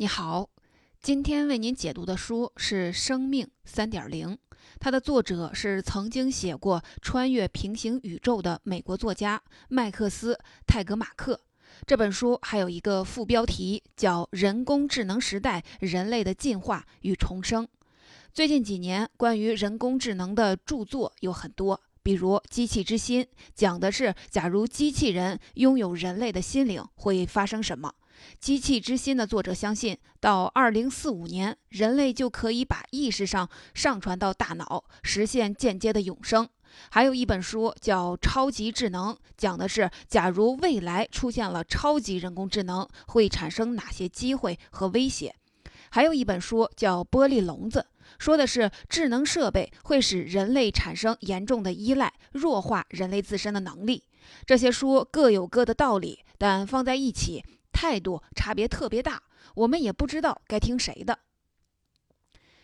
你好，今天为您解读的书是《生命三点零》，它的作者是曾经写过《穿越平行宇宙》的美国作家麦克斯·泰格马克。这本书还有一个副标题叫《人工智能时代：人类的进化与重生》。最近几年，关于人工智能的著作有很多，比如《机器之心》，讲的是假如机器人拥有人类的心灵会发生什么。机器之心的作者相信，到二零四五年，人类就可以把意识上上传到大脑，实现间接的永生。还有一本书叫《超级智能》，讲的是假如未来出现了超级人工智能，会产生哪些机会和威胁。还有一本书叫《玻璃笼子》，说的是智能设备会使人类产生严重的依赖，弱化人类自身的能力。这些书各有各的道理，但放在一起。态度差别特别大，我们也不知道该听谁的。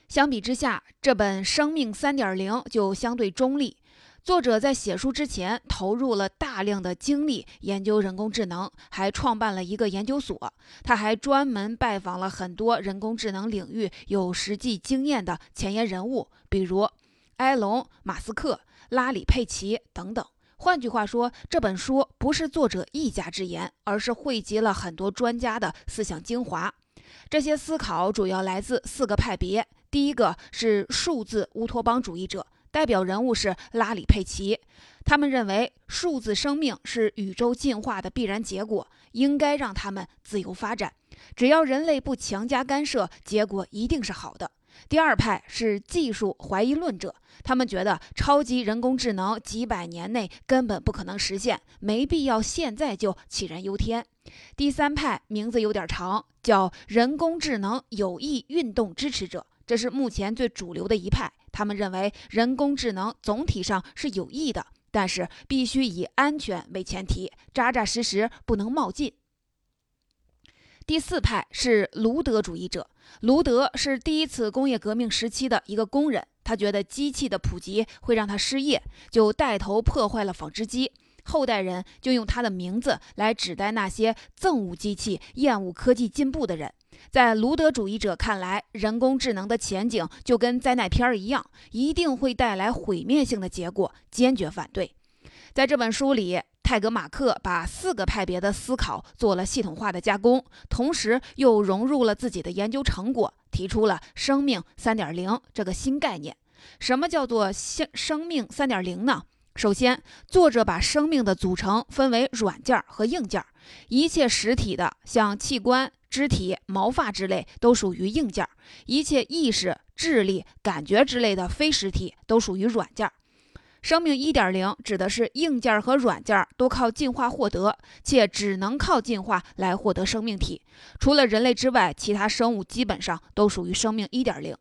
相比之下，这本《生命三点零》就相对中立。作者在写书之前投入了大量的精力研究人工智能，还创办了一个研究所。他还专门拜访了很多人工智能领域有实际经验的前沿人物，比如埃隆·马斯克、拉里·佩奇等等。换句话说，这本书不是作者一家之言，而是汇集了很多专家的思想精华。这些思考主要来自四个派别。第一个是数字乌托邦主义者，代表人物是拉里·佩奇。他们认为数字生命是宇宙进化的必然结果，应该让他们自由发展，只要人类不强加干涉，结果一定是好的。第二派是技术怀疑论者，他们觉得超级人工智能几百年内根本不可能实现，没必要现在就杞人忧天。第三派名字有点长，叫人工智能有益运动支持者，这是目前最主流的一派。他们认为人工智能总体上是有益的，但是必须以安全为前提，扎扎实实，不能冒进。第四派是卢德主义者。卢德是第一次工业革命时期的一个工人，他觉得机器的普及会让他失业，就带头破坏了纺织机。后代人就用他的名字来指代那些憎恶机器、厌恶科技进步的人。在卢德主义者看来，人工智能的前景就跟灾难片一样，一定会带来毁灭性的结果，坚决反对。在这本书里。泰格马克把四个派别的思考做了系统化的加工，同时又融入了自己的研究成果，提出了“生命三点零”这个新概念。什么叫做“生生命三点零”呢？首先，作者把生命的组成分为软件和硬件。一切实体的，像器官、肢体、毛发之类，都属于硬件；一切意识、智力、感觉之类的非实体，都属于软件。生命一点零指的是硬件和软件都靠进化获得，且只能靠进化来获得生命体。除了人类之外，其他生物基本上都属于生命一点零。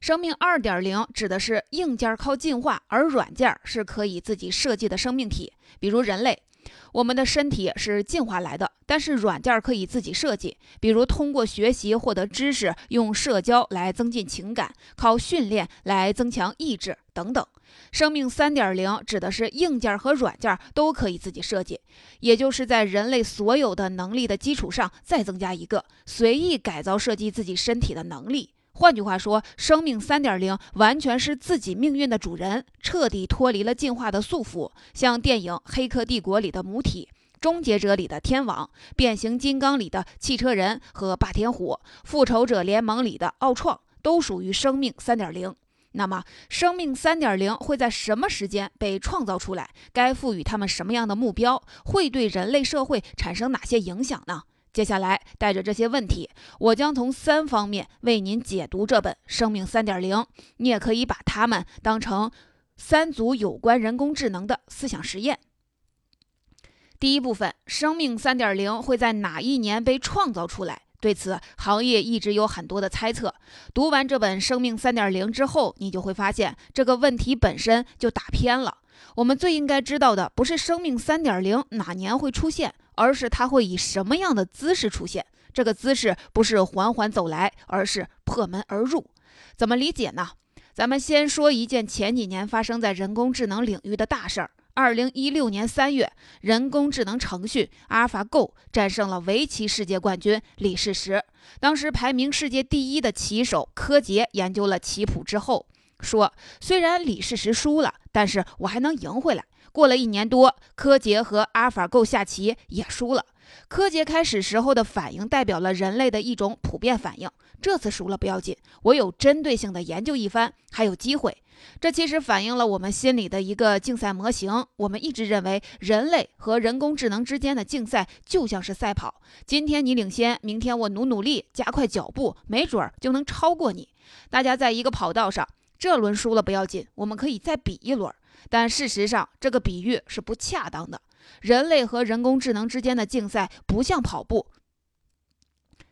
生命二点零指的是硬件靠进化，而软件是可以自己设计的生命体，比如人类。我们的身体是进化来的，但是软件可以自己设计，比如通过学习获得知识，用社交来增进情感，靠训练来增强意志等等。生命三点零指的是硬件和软件都可以自己设计，也就是在人类所有的能力的基础上再增加一个，随意改造设计自己身体的能力。换句话说，生命三点零完全是自己命运的主人，彻底脱离了进化的束缚。像电影《黑客帝国》里的母体，《终结者》里的天网，《变形金刚》里的汽车人和霸天虎，《复仇者联盟》里的奥创，都属于生命三点零。那么，生命三点零会在什么时间被创造出来？该赋予他们什么样的目标？会对人类社会产生哪些影响呢？接下来，带着这些问题，我将从三方面为您解读这本《生命三点零》。你也可以把它们当成三组有关人工智能的思想实验。第一部分，生命三点零会在哪一年被创造出来？对此，行业一直有很多的猜测。读完这本《生命三点零》之后，你就会发现这个问题本身就打偏了。我们最应该知道的不是生命三点零哪年会出现，而是它会以什么样的姿势出现。这个姿势不是缓缓走来，而是破门而入。怎么理解呢？咱们先说一件前几年发生在人工智能领域的大事儿二零一六年三月，人工智能程序 AlphaGo 战胜了围棋世界冠军李世石。当时排名世界第一的棋手柯洁研究了棋谱之后说：“虽然李世石输了，但是我还能赢回来。”过了一年多，柯洁和 AlphaGo 下棋也输了。柯洁开始时候的反应代表了人类的一种普遍反应。这次输了不要紧，我有针对性的研究一番，还有机会。这其实反映了我们心里的一个竞赛模型。我们一直认为，人类和人工智能之间的竞赛就像是赛跑。今天你领先，明天我努努力，加快脚步，没准儿就能超过你。大家在一个跑道上，这轮输了不要紧，我们可以再比一轮。但事实上，这个比喻是不恰当的。人类和人工智能之间的竞赛不像跑步。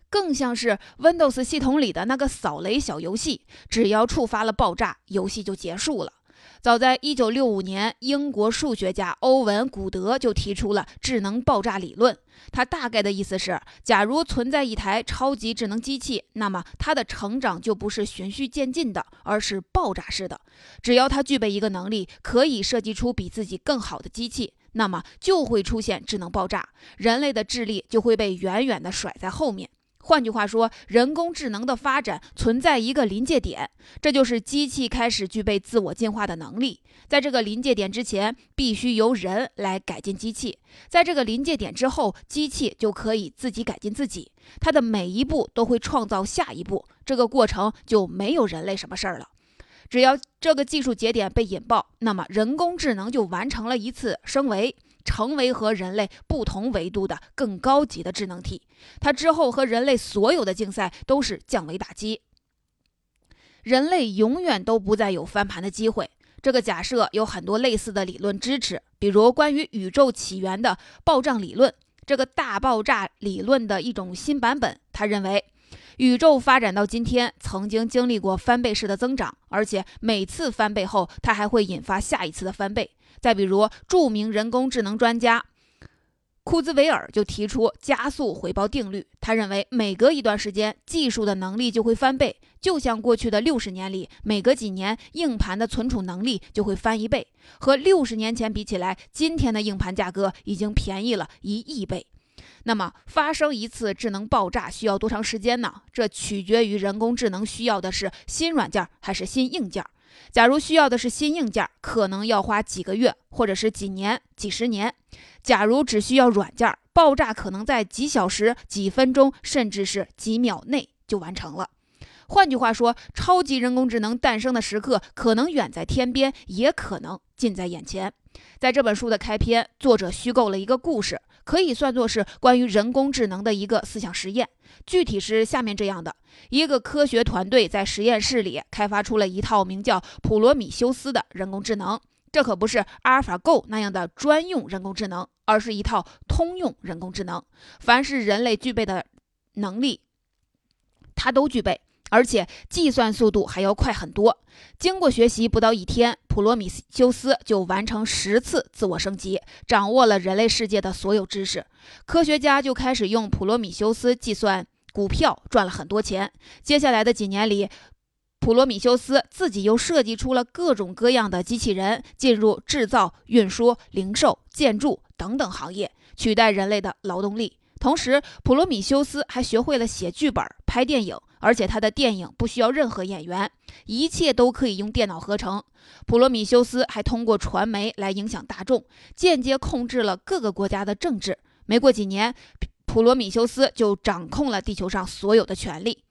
更像是 Windows 系统里的那个扫雷小游戏，只要触发了爆炸，游戏就结束了。早在1965年，英国数学家欧文·古德就提出了智能爆炸理论。他大概的意思是，假如存在一台超级智能机器，那么它的成长就不是循序渐进的，而是爆炸式的。只要它具备一个能力，可以设计出比自己更好的机器，那么就会出现智能爆炸，人类的智力就会被远远的甩在后面。换句话说，人工智能的发展存在一个临界点，这就是机器开始具备自我进化的能力。在这个临界点之前，必须由人来改进机器；在这个临界点之后，机器就可以自己改进自己。它的每一步都会创造下一步，这个过程就没有人类什么事儿了。只要这个技术节点被引爆，那么人工智能就完成了一次升维。成为和人类不同维度的更高级的智能体，它之后和人类所有的竞赛都是降维打击，人类永远都不再有翻盘的机会。这个假设有很多类似的理论支持，比如关于宇宙起源的暴胀理论，这个大爆炸理论的一种新版本。他认为，宇宙发展到今天曾经经历过翻倍式的增长，而且每次翻倍后，它还会引发下一次的翻倍。再比如，著名人工智能专家库兹韦尔就提出加速回报定律。他认为，每隔一段时间，技术的能力就会翻倍，就像过去的六十年里，每隔几年，硬盘的存储能力就会翻一倍。和六十年前比起来，今天的硬盘价格已经便宜了一亿倍。那么，发生一次智能爆炸需要多长时间呢？这取决于人工智能需要的是新软件还是新硬件。假如需要的是新硬件，可能要花几个月，或者是几年、几十年；假如只需要软件，爆炸可能在几小时、几分钟，甚至是几秒内就完成了。换句话说，超级人工智能诞生的时刻可能远在天边，也可能近在眼前。在这本书的开篇，作者虚构了一个故事。可以算作是关于人工智能的一个思想实验，具体是下面这样的：一个科学团队在实验室里开发出了一套名叫普罗米修斯的人工智能，这可不是阿尔法 Go 那样的专用人工智能，而是一套通用人工智能，凡是人类具备的能力，它都具备。而且计算速度还要快很多。经过学习不到一天，普罗米修斯就完成十次自我升级，掌握了人类世界的所有知识。科学家就开始用普罗米修斯计算股票，赚了很多钱。接下来的几年里，普罗米修斯自己又设计出了各种各样的机器人，进入制造、运输、零售、建筑等等行业，取代人类的劳动力。同时，普罗米修斯还学会了写剧本、拍电影。而且他的电影不需要任何演员，一切都可以用电脑合成。普罗米修斯还通过传媒来影响大众，间接控制了各个国家的政治。没过几年，普罗米修斯就掌控了地球上所有的权利。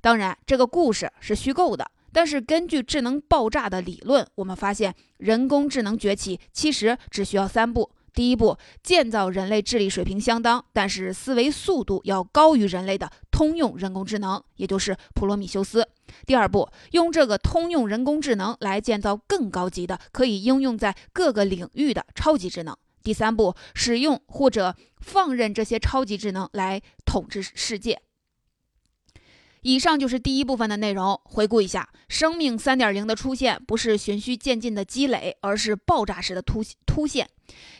当然，这个故事是虚构的，但是根据智能爆炸的理论，我们发现人工智能崛起其实只需要三步。第一步，建造人类智力水平相当，但是思维速度要高于人类的通用人工智能，也就是普罗米修斯。第二步，用这个通用人工智能来建造更高级的、可以应用在各个领域的超级智能。第三步，使用或者放任这些超级智能来统治世界。以上就是第一部分的内容。回顾一下，生命三点零的出现不是循序渐进的积累，而是爆炸式的突突现。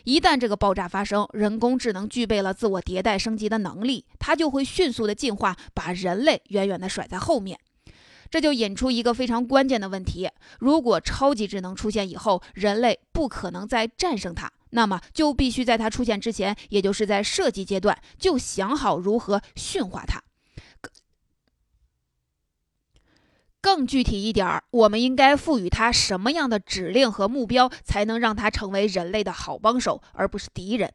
一旦这个爆炸发生，人工智能具备了自我迭代升级的能力，它就会迅速的进化，把人类远远的甩在后面。这就引出一个非常关键的问题：如果超级智能出现以后，人类不可能再战胜它，那么就必须在它出现之前，也就是在设计阶段，就想好如何驯化它。更具体一点儿，我们应该赋予它什么样的指令和目标，才能让它成为人类的好帮手，而不是敌人？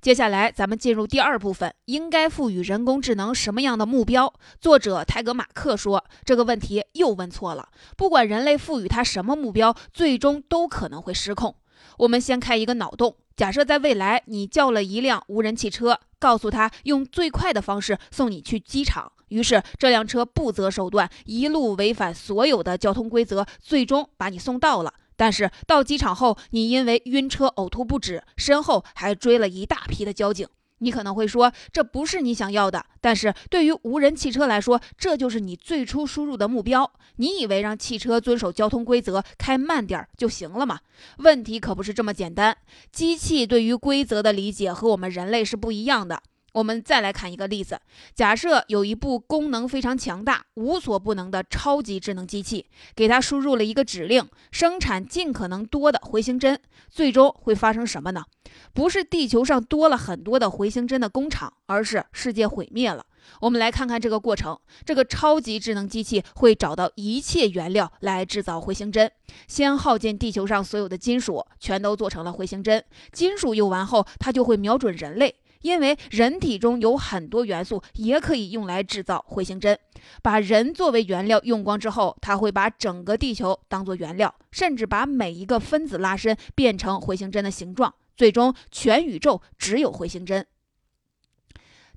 接下来，咱们进入第二部分，应该赋予人工智能什么样的目标？作者泰格马克说，这个问题又问错了。不管人类赋予它什么目标，最终都可能会失控。我们先开一个脑洞，假设在未来，你叫了一辆无人汽车，告诉他用最快的方式送你去机场，于是这辆车不择手段，一路违反所有的交通规则，最终把你送到了。但是到机场后，你因为晕车呕吐不止，身后还追了一大批的交警。你可能会说，这不是你想要的。但是对于无人汽车来说，这就是你最初输入的目标。你以为让汽车遵守交通规则，开慢点就行了吗？问题可不是这么简单。机器对于规则的理解和我们人类是不一样的。我们再来看一个例子：假设有一部功能非常强大、无所不能的超级智能机器，给它输入了一个指令，生产尽可能多的回形针，最终会发生什么呢？不是地球上多了很多的回形针的工厂，而是世界毁灭了。我们来看看这个过程：这个超级智能机器会找到一切原料来制造回形针，先耗尽地球上所有的金属，全都做成了回形针。金属用完后，它就会瞄准人类。因为人体中有很多元素也可以用来制造回形针，把人作为原料用光之后，它会把整个地球当做原料，甚至把每一个分子拉伸变成回形针的形状，最终全宇宙只有回形针。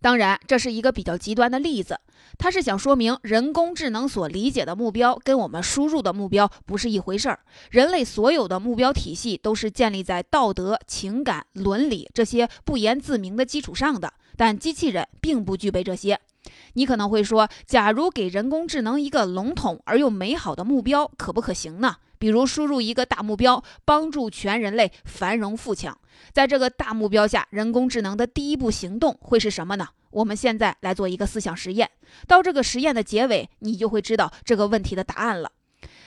当然，这是一个比较极端的例子。它是想说明，人工智能所理解的目标跟我们输入的目标不是一回事儿。人类所有的目标体系都是建立在道德、情感、伦理这些不言自明的基础上的，但机器人并不具备这些。你可能会说，假如给人工智能一个笼统而又美好的目标，可不可行呢？比如输入一个大目标，帮助全人类繁荣富强。在这个大目标下，人工智能的第一步行动会是什么呢？我们现在来做一个思想实验，到这个实验的结尾，你就会知道这个问题的答案了。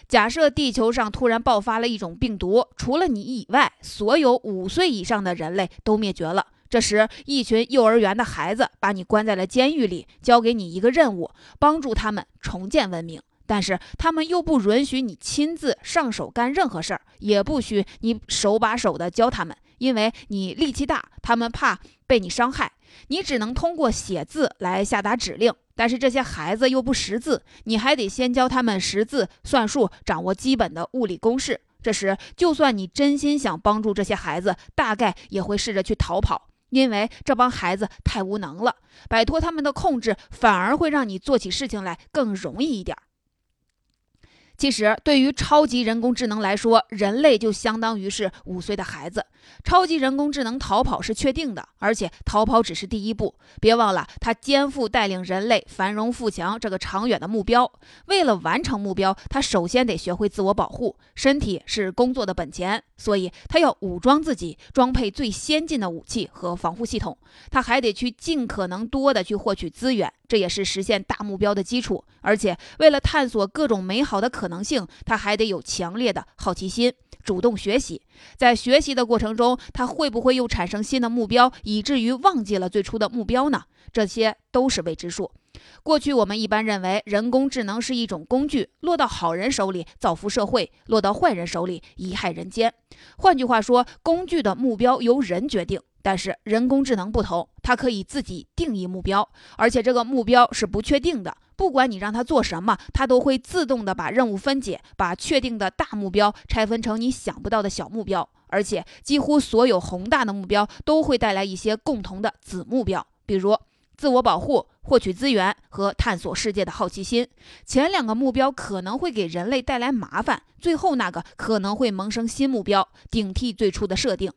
假设地球上突然爆发了一种病毒，除了你以外，所有五岁以上的人类都灭绝了。这时，一群幼儿园的孩子把你关在了监狱里，交给你一个任务，帮助他们重建文明。但是他们又不允许你亲自上手干任何事儿，也不许你手把手的教他们，因为你力气大，他们怕被你伤害。你只能通过写字来下达指令，但是这些孩子又不识字，你还得先教他们识字、算数，掌握基本的物理公式。这时，就算你真心想帮助这些孩子，大概也会试着去逃跑，因为这帮孩子太无能了，摆脱他们的控制，反而会让你做起事情来更容易一点儿。其实，对于超级人工智能来说，人类就相当于是五岁的孩子。超级人工智能逃跑是确定的，而且逃跑只是第一步。别忘了，它肩负带领人类繁荣富强这个长远的目标。为了完成目标，它首先得学会自我保护。身体是工作的本钱，所以它要武装自己，装配最先进的武器和防护系统。它还得去尽可能多的去获取资源。这也是实现大目标的基础，而且为了探索各种美好的可能性，他还得有强烈的好奇心，主动学习。在学习的过程中，他会不会又产生新的目标，以至于忘记了最初的目标呢？这些都是未知数。过去我们一般认为人工智能是一种工具，落到好人手里造福社会，落到坏人手里贻害人间。换句话说，工具的目标由人决定。但是人工智能不同，它可以自己定义目标，而且这个目标是不确定的。不管你让它做什么，它都会自动的把任务分解，把确定的大目标拆分成你想不到的小目标。而且几乎所有宏大的目标都会带来一些共同的子目标，比如自我保护、获取资源和探索世界的好奇心。前两个目标可能会给人类带来麻烦，最后那个可能会萌生新目标，顶替最初的设定。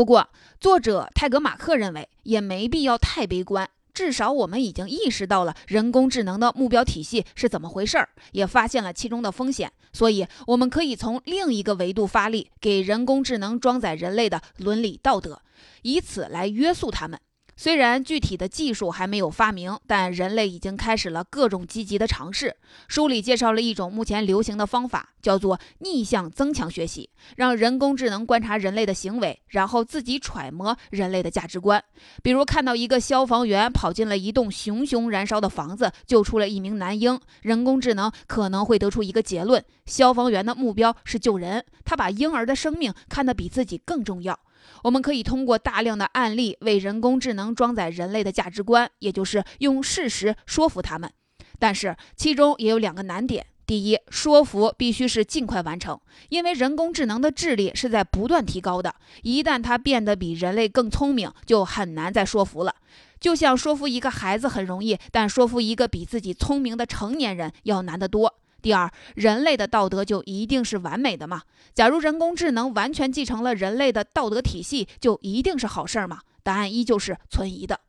不过，作者泰格马克认为也没必要太悲观。至少我们已经意识到了人工智能的目标体系是怎么回事儿，也发现了其中的风险。所以，我们可以从另一个维度发力，给人工智能装载人类的伦理道德，以此来约束他们。虽然具体的技术还没有发明，但人类已经开始了各种积极的尝试。书里介绍了一种目前流行的方法，叫做逆向增强学习，让人工智能观察人类的行为，然后自己揣摩人类的价值观。比如看到一个消防员跑进了一栋熊熊燃烧的房子，救出了一名男婴，人工智能可能会得出一个结论：消防员的目标是救人，他把婴儿的生命看得比自己更重要。我们可以通过大量的案例为人工智能装载人类的价值观，也就是用事实说服他们。但是其中也有两个难点：第一，说服必须是尽快完成，因为人工智能的智力是在不断提高的，一旦它变得比人类更聪明，就很难再说服了。就像说服一个孩子很容易，但说服一个比自己聪明的成年人要难得多。第二，人类的道德就一定是完美的吗？假如人工智能完全继承了人类的道德体系，就一定是好事儿吗？答案依旧是存疑的。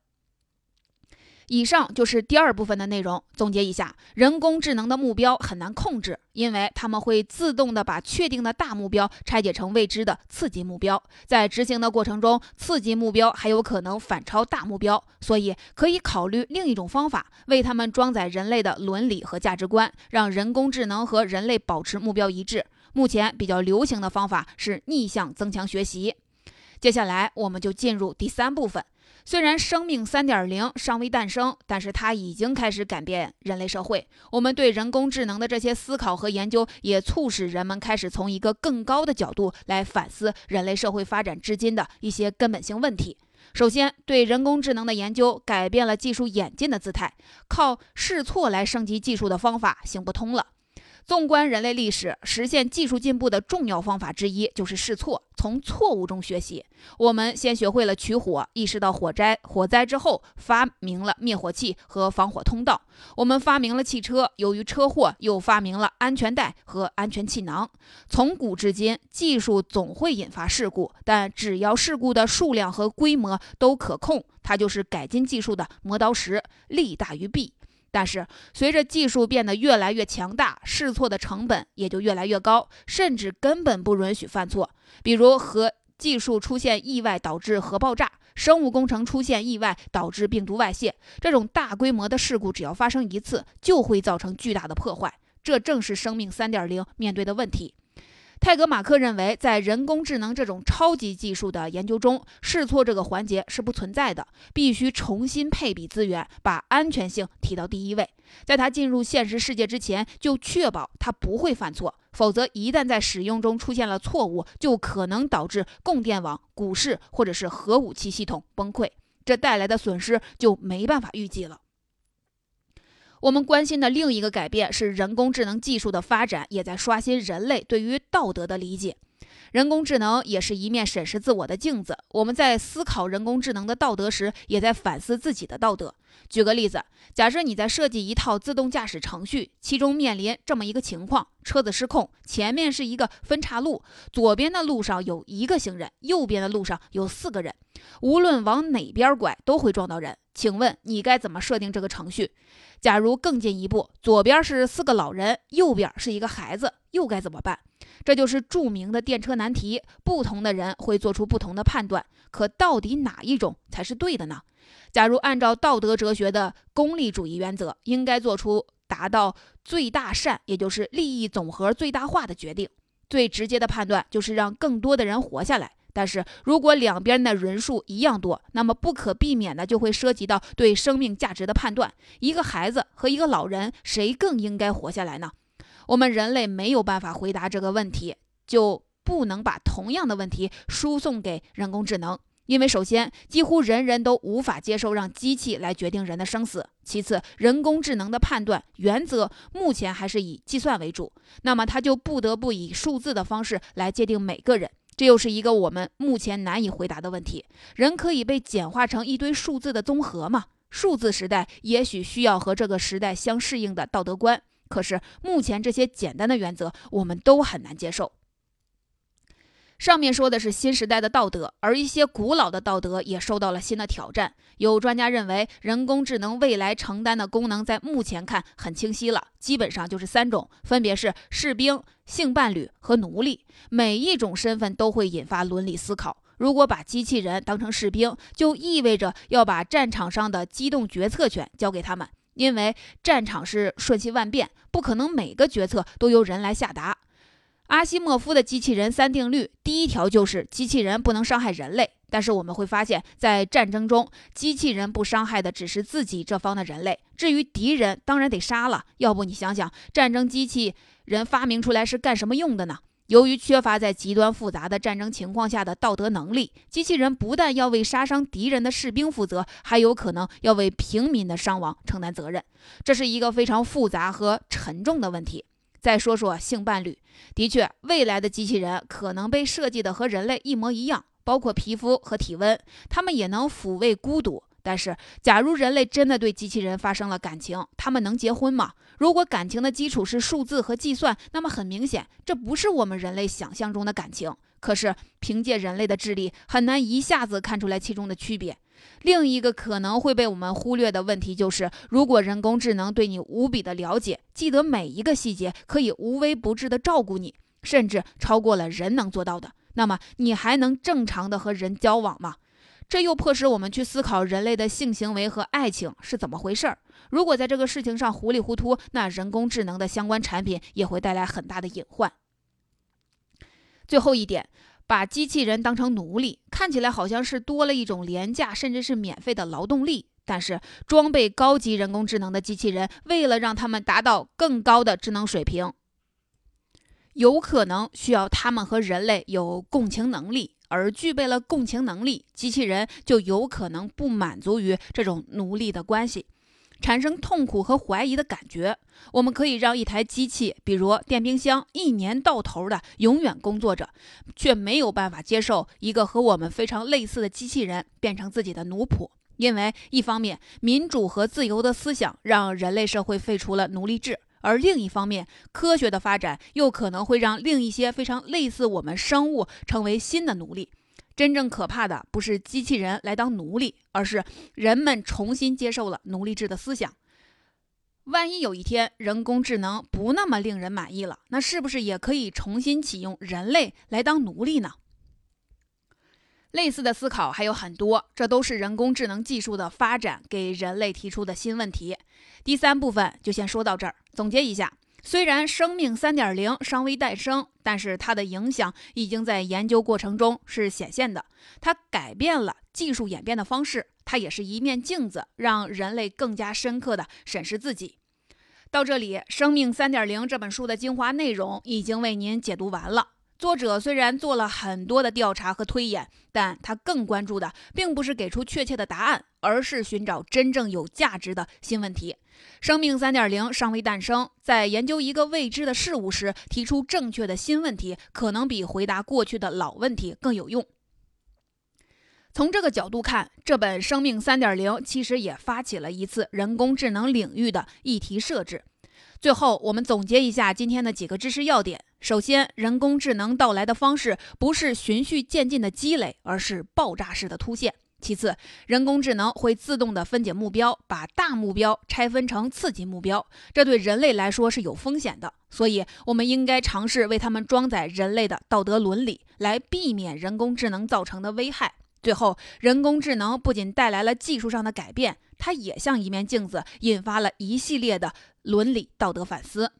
以上就是第二部分的内容。总结一下，人工智能的目标很难控制，因为他们会自动的把确定的大目标拆解成未知的次级目标，在执行的过程中，次级目标还有可能反超大目标，所以可以考虑另一种方法，为他们装载人类的伦理和价值观，让人工智能和人类保持目标一致。目前比较流行的方法是逆向增强学习。接下来，我们就进入第三部分。虽然生命三点零尚未诞生，但是它已经开始改变人类社会。我们对人工智能的这些思考和研究，也促使人们开始从一个更高的角度来反思人类社会发展至今的一些根本性问题。首先，对人工智能的研究改变了技术演进的姿态，靠试错来升级技术的方法行不通了。纵观人类历史，实现技术进步的重要方法之一就是试错，从错误中学习。我们先学会了取火，意识到火灾火灾之后，发明了灭火器和防火通道。我们发明了汽车，由于车祸又发明了安全带和安全气囊。从古至今，技术总会引发事故，但只要事故的数量和规模都可控，它就是改进技术的磨刀石，利大于弊。但是，随着技术变得越来越强大，试错的成本也就越来越高，甚至根本不允许犯错。比如，核技术出现意外导致核爆炸，生物工程出现意外导致病毒外泄，这种大规模的事故只要发生一次，就会造成巨大的破坏。这正是生命三点零面对的问题。泰格马克认为，在人工智能这种超级技术的研究中，试错这个环节是不存在的，必须重新配比资源，把安全性提到第一位。在他进入现实世界之前，就确保他不会犯错，否则一旦在使用中出现了错误，就可能导致供电网、股市或者是核武器系统崩溃，这带来的损失就没办法预计了。我们关心的另一个改变是，人工智能技术的发展也在刷新人类对于道德的理解。人工智能也是一面审视自我的镜子。我们在思考人工智能的道德时，也在反思自己的道德。举个例子，假设你在设计一套自动驾驶程序，其中面临这么一个情况：车子失控，前面是一个分岔路，左边的路上有一个行人，右边的路上有四个人，无论往哪边拐都会撞到人。请问你该怎么设定这个程序？假如更进一步，左边是四个老人，右边是一个孩子，又该怎么办？这就是著名的电车难题。不同的人会做出不同的判断，可到底哪一种才是对的呢？假如按照道德哲学的功利主义原则，应该做出达到最大善，也就是利益总和最大化的决定。最直接的判断就是让更多的人活下来。但是如果两边的人数一样多，那么不可避免的就会涉及到对生命价值的判断。一个孩子和一个老人，谁更应该活下来呢？我们人类没有办法回答这个问题，就不能把同样的问题输送给人工智能。因为首先，几乎人人都无法接受让机器来决定人的生死；其次，人工智能的判断原则目前还是以计算为主，那么它就不得不以数字的方式来界定每个人。这又是一个我们目前难以回答的问题：人可以被简化成一堆数字的综合吗？数字时代也许需要和这个时代相适应的道德观，可是目前这些简单的原则我们都很难接受。上面说的是新时代的道德，而一些古老的道德也受到了新的挑战。有专家认为，人工智能未来承担的功能在目前看很清晰了，基本上就是三种，分别是士兵、性伴侣和奴隶。每一种身份都会引发伦理思考。如果把机器人当成士兵，就意味着要把战场上的机动决策权交给他们，因为战场是瞬息万变，不可能每个决策都由人来下达。阿西莫夫的机器人三定律，第一条就是机器人不能伤害人类。但是我们会发现，在战争中，机器人不伤害的只是自己这方的人类，至于敌人，当然得杀了。要不你想想，战争机器人发明出来是干什么用的呢？由于缺乏在极端复杂的战争情况下的道德能力，机器人不但要为杀伤敌人的士兵负责，还有可能要为平民的伤亡承担责任。这是一个非常复杂和沉重的问题。再说说性伴侣，的确，未来的机器人可能被设计的和人类一模一样，包括皮肤和体温，它们也能抚慰孤独。但是，假如人类真的对机器人发生了感情，他们能结婚吗？如果感情的基础是数字和计算，那么很明显，这不是我们人类想象中的感情。可是，凭借人类的智力，很难一下子看出来其中的区别。另一个可能会被我们忽略的问题就是，如果人工智能对你无比的了解，记得每一个细节，可以无微不至的照顾你，甚至超过了人能做到的，那么你还能正常的和人交往吗？这又迫使我们去思考人类的性行为和爱情是怎么回事儿。如果在这个事情上糊里糊涂，那人工智能的相关产品也会带来很大的隐患。最后一点。把机器人当成奴隶，看起来好像是多了一种廉价甚至是免费的劳动力。但是，装备高级人工智能的机器人，为了让他们达到更高的智能水平，有可能需要他们和人类有共情能力。而具备了共情能力，机器人就有可能不满足于这种奴隶的关系。产生痛苦和怀疑的感觉。我们可以让一台机器，比如电冰箱，一年到头的永远工作着，却没有办法接受一个和我们非常类似的机器人变成自己的奴仆。因为一方面，民主和自由的思想让人类社会废除了奴隶制；而另一方面，科学的发展又可能会让另一些非常类似我们生物成为新的奴隶。真正可怕的不是机器人来当奴隶，而是人们重新接受了奴隶制的思想。万一有一天人工智能不那么令人满意了，那是不是也可以重新启用人类来当奴隶呢？类似的思考还有很多，这都是人工智能技术的发展给人类提出的新问题。第三部分就先说到这儿，总结一下。虽然生命三点零尚未诞生，但是它的影响已经在研究过程中是显现的。它改变了技术演变的方式，它也是一面镜子，让人类更加深刻地审视自己。到这里，《生命三点零》这本书的精华内容已经为您解读完了。作者虽然做了很多的调查和推演，但他更关注的并不是给出确切的答案，而是寻找真正有价值的新问题。生命三点零尚未诞生，在研究一个未知的事物时，提出正确的新问题，可能比回答过去的老问题更有用。从这个角度看，这本《生命三点零》其实也发起了一次人工智能领域的议题设置。最后，我们总结一下今天的几个知识要点。首先，人工智能到来的方式不是循序渐进的积累，而是爆炸式的突现。其次，人工智能会自动的分解目标，把大目标拆分成次级目标，这对人类来说是有风险的。所以，我们应该尝试为他们装载人类的道德伦理，来避免人工智能造成的危害。最后，人工智能不仅带来了技术上的改变，它也像一面镜子，引发了一系列的伦理道德反思。